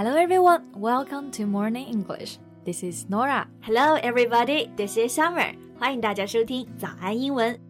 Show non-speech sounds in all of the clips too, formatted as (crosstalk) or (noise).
Hello everyone, welcome to Morning English. This is Norah. Hello everybody, this is Summer. 欢迎大家收听早安英文。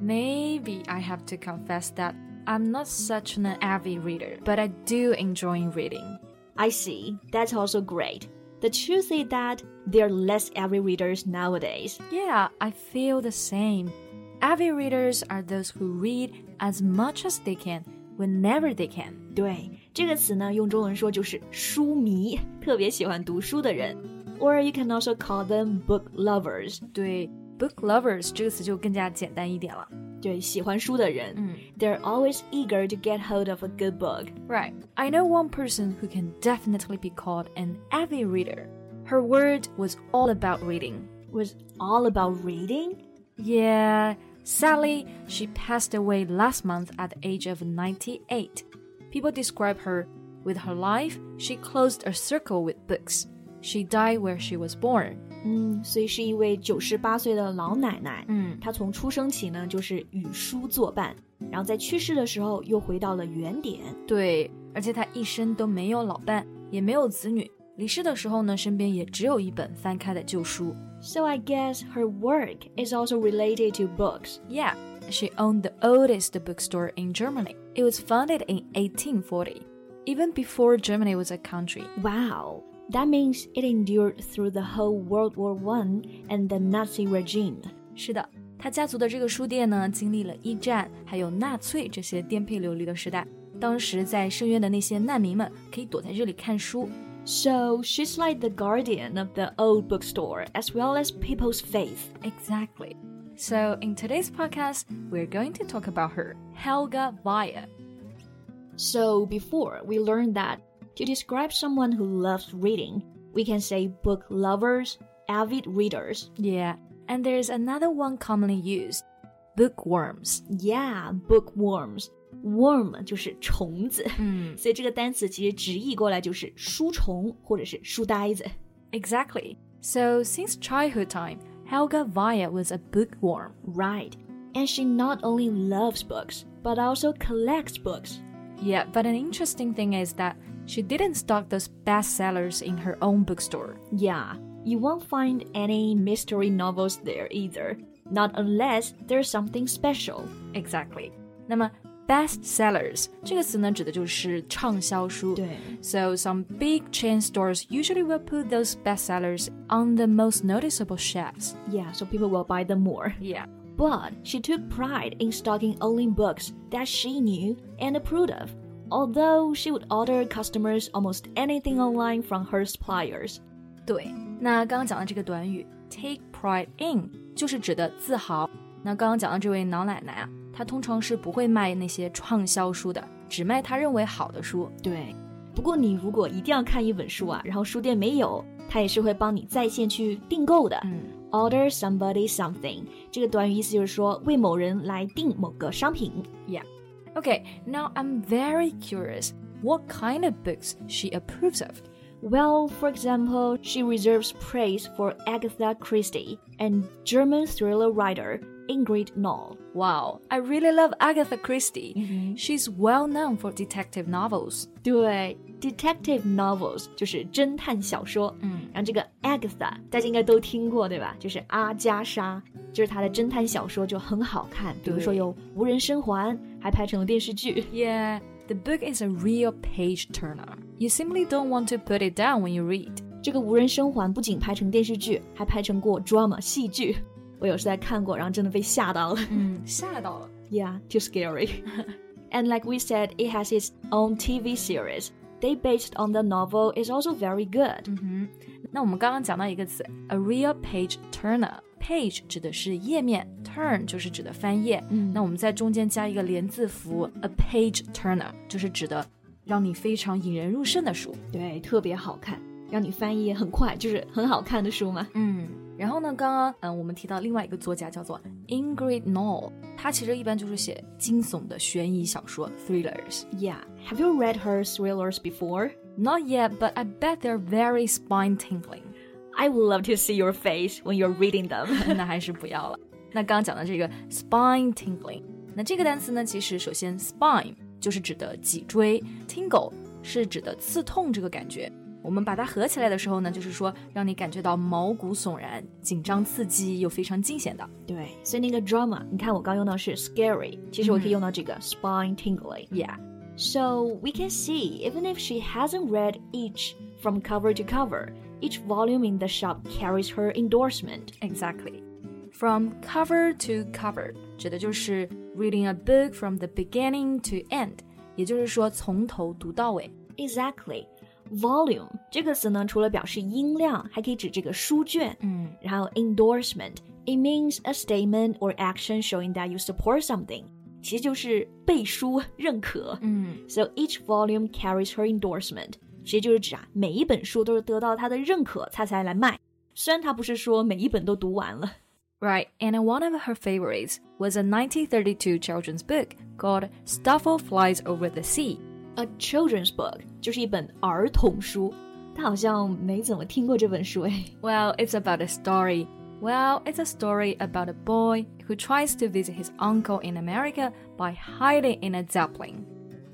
Maybe I have to confess that I'm not such an avid reader, but I do enjoy reading. I see. That's also great. The truth is that there are less avid readers nowadays. Yeah, I feel the same. Avid readers are those who read as much as they can whenever they can. 对，这个词呢，用中文说就是书迷，特别喜欢读书的人。Or you can also call them book lovers. 对。 book lovers 这个词就更加简单一点了。对，喜欢书的人，嗯，they're always eager to get hold of a good book. Right. I know one person who can definitely be called an avid reader. Her word was all about reading. Was all about reading? Yeah. Sadly, she passed away last month at the age of 98. People describe her with her life, she closed a circle with books. She died where she was born. 嗯，所以是一位九十八岁的老奶奶。嗯，她从出生起呢就是与书作伴，然后在去世的时候又回到了原点。对，而且她一生都没有老伴，也没有子女。离世的时候呢，身边也只有一本翻开的旧书。So I guess her work is also related to books. Yeah, she owned the oldest bookstore in Germany. It was founded in 1840, even before Germany was a country. Wow. That means it endured through the whole World War One and the Nazi regime. 是的，他家族的这个书店呢，经历了一战还有纳粹这些颠沛流离的时代。当时在深渊的那些难民们可以躲在这里看书。So she's like the guardian of the old bookstore as well as people's faith. Exactly. So in today's podcast, we're going to talk about her, Helga Weyhe. So before we learned that to describe someone who loves reading, we can say book lovers, avid readers. Yeah, and there's another one commonly used bookworms. Yeah, bookworms. Worm 就是虫子，嗯，所以这个单词其实直译过来就是书虫或者是书呆子。Exactly. (laughs) So since childhood time, Helga Weyhe was a bookworm. Right. And she not only loves books, but also collects books. Yeah, but an interesting thing is that she didn't stock those bestsellers in her own bookstore. Yeah, you won't find any mystery novels there either, not unless there's something special. Exactly. 那么 bestsellers 这个词呢，指的就是畅销书。对，So some big chain stores usually will put those bestsellers on the most noticeable shelves. Yeah, so people will buy them more. Yeah. But she took pride in stocking only books that she knew and approved of although she would order customers almost anything online from her suppliers. 对，那刚刚讲的这个短语 take pride in 就是指的自豪。那刚刚讲的这位老奶奶啊，她通常是不会卖那些畅销书的，只卖她认为好的书。对，不过你如果一定要看一本书啊，然后书店没有，她也是会帮你在线去订购的。嗯 ，order somebody something 这个短语意思就是说为某人来订某个商品。Yeah。Okay, now I'm very curious what kind of books she approves of. Well, for example, she reserves praise for Agatha Christie and German thriller writer Ingrid Noll. Wow, I really love Agatha Christie. Mm -hmm. She's well known for detective novels. 对，detective novels 就是侦探小说。嗯，然后这个 Agatha 大家应该都听过对吧？就是阿加莎，就是她的侦探小说就很好看，比如说有《无人生还》，还拍成了电视剧。Yeah, the book is a real page turner. You simply don't want to put it down when you read. 这个《无人生还》不仅拍成电视剧，还拍成过 drama 戏剧。我有时在看过，然后真的被吓到了。嗯，吓到了。Yeah, too scary. (laughs) and like we said, it has its own TV series. They based on the novel is also very good. 嗯哼，那我们刚刚讲到一个词，a real page turner。Page 指的是页面，turn 就是指的翻页。嗯，那我们在中间加一个连字符，a page turner 就是指的 让你非常引人入胜的书。对，特别好看，让你翻译也很快，就是很好看的书嘛。嗯。 然后呢，刚刚嗯，我们提到另外一个作家叫做 Ingrid Noll，她其实一般就是写惊悚的悬疑小说 thrillers。Yeah, have you read her thrillers before? Not yet, but I bet they're very spine tingling. I would love to see your face when you're reading them. (laughs) 那还是不要了。那刚刚讲的这个 spine tingling，那这个单词呢，其实首先 spine 就是指的脊椎，tingle 是指的刺痛这个感觉。我们把它合起来的时候呢，就是说让你感觉到毛骨悚然、紧张刺激又非常惊险的。对，所以那个 drama，你看我刚用到是 scary，其实我可以用到这个 spine tingling。Yeah. So we can see, even if she hasn't read each from cover to cover, each volume in the shop carries her endorsement. Exactly. From cover to cover 指的就是 reading a book from the beginning to end，也就是说从头读到尾。Exactly. volume 这个词呢，除了表示音量，还可以指这个书卷。嗯，然后 endorsement it means a statement or action showing that you support something，其实就是背书认可。嗯，so each volume carries her endorsement，其实就是指啊，每一本书都是得到她的认可，她才来卖。虽然她不是说每一本都读完了。Right, and one of her favorites was a 1932 children's book called Stoffel Flies Over the Sea A children's book 就是一本儿童书，他好像没怎么听过这本书诶。Well, (laughs) it's about a story. Well, it's a story about a boy who tries to visit his uncle in America by hiding in a zeppelin.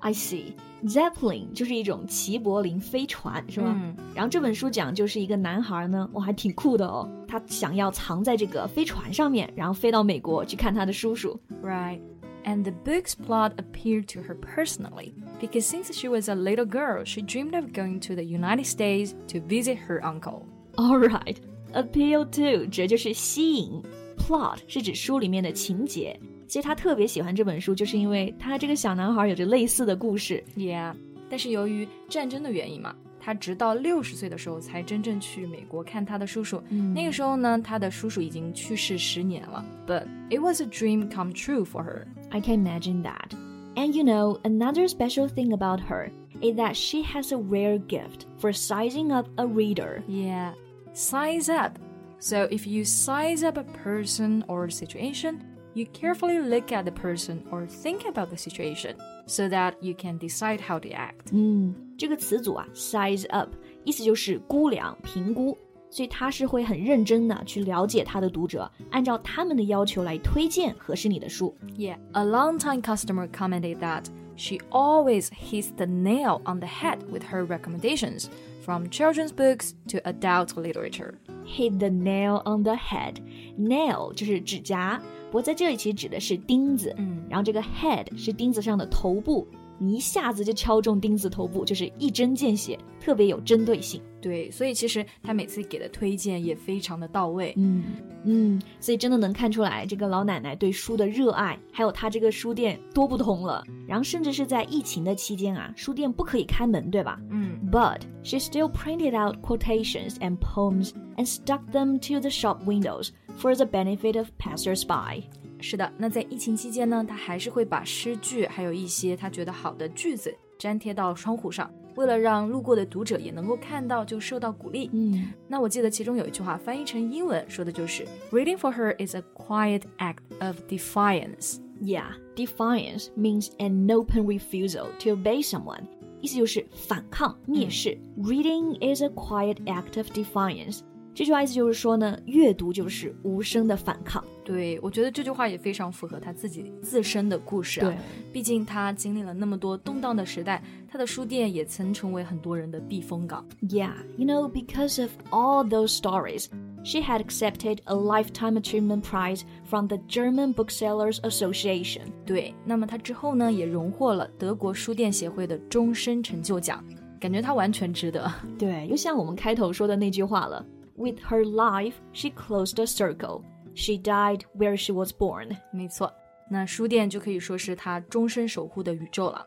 I see. Zeppelin 就是一种齐柏林飞船，是吗？嗯然后这本书讲就是一个男孩呢，哇，还挺酷的哦。他想要藏在这个飞船上面，然后飞到美国去看他的叔叔。 Right. And the book's plot appealed to her personally because since she was a little girl, she dreamed of going to the United States to visit her uncle. All right, appeal to 指的就是吸引，plot 是指书里面的情节。所以他特别喜欢这本书，就是因为他这个小男孩有着类似的故事。 Yeah. 但是由于战争的原因嘛， 他直到六十岁的时候才真正去美国看他的叔叔。嗯那个时候呢，他的叔叔已经去世十年了。But it was a dream come true for her. I can imagine that. And you know, another special thing about her is that she has a rare gift for sizing up a reader. Yeah. Size up. So if you size up a person or situation, you carefully look at the person or think about the situation so that you can decide how to act. 嗯， 这个词组啊，size up，意思就是估量、评估，所以他是会很认真的去了解他的读者，按照他们的要求来推荐合适你的书。 Yeah, a longtime customer commented that she always hits the nail on the head with her recommendations, from children's books to adult literature. Hit the nail on the head. Nail 就是指甲，不过在这里其实指的是钉子。嗯然后这个 head 是钉子上的头部， 你一下子就敲中钉子头部，就是一针见血，特别有针对性。对，所以其实他每次给的推荐也非常的到位。嗯嗯，所以真的能看出来这个老奶奶对书的热爱，还有她这个书店多不同了。然后甚至是在疫情的期间啊，书店不可以开门，对吧？嗯 But she still printed out quotations and poems and stuck them to the shop windows for the benefit of passersby. 是的，那在疫情期间呢，他还是会把诗句还有一些他觉得好的句子粘贴到窗户上，为了让路过的读者也能够看到，就受到鼓励。嗯那我记得其中有一句话翻译成英文说的就是：“Reading for her is a quiet act of defiance。，Yeah, defiance means an open refusal to obey someone. 意思就是反抗、蔑视。Reading is a quiet act of defiance. 这句话意思就是说呢，阅读就是无声的反抗。”对，我觉得这句话也非常符合他自己自身的故事啊。对，毕竟他经历了那么多动荡的时代，他的书店也曾成为很多人的避风港。Yeah, you know, because of all those stories, she had accepted a lifetime achievement prize from the German Booksellers Association. 对，那么他之后呢，也荣获了德国书店协会的终身成就奖，感觉他完全值得。(laughs) 对，又像我们开头说的那句话了。With her life, she closed a circle. She died where she was born. 没错，那书店就可以说是她终身守护的宇宙了。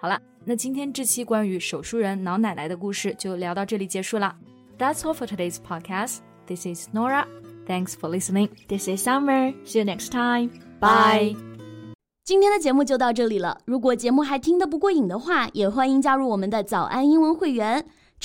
好了，那今天这期关于手书人老奶奶的故事就聊到这里结束了。That's all for today's podcast. This is Norah. Thanks for listening. This is Summer. See you next time. Bye. 今天的节目就到这里了。如果节目还听得不过瘾的话，也欢迎加入我们的早安英文会员。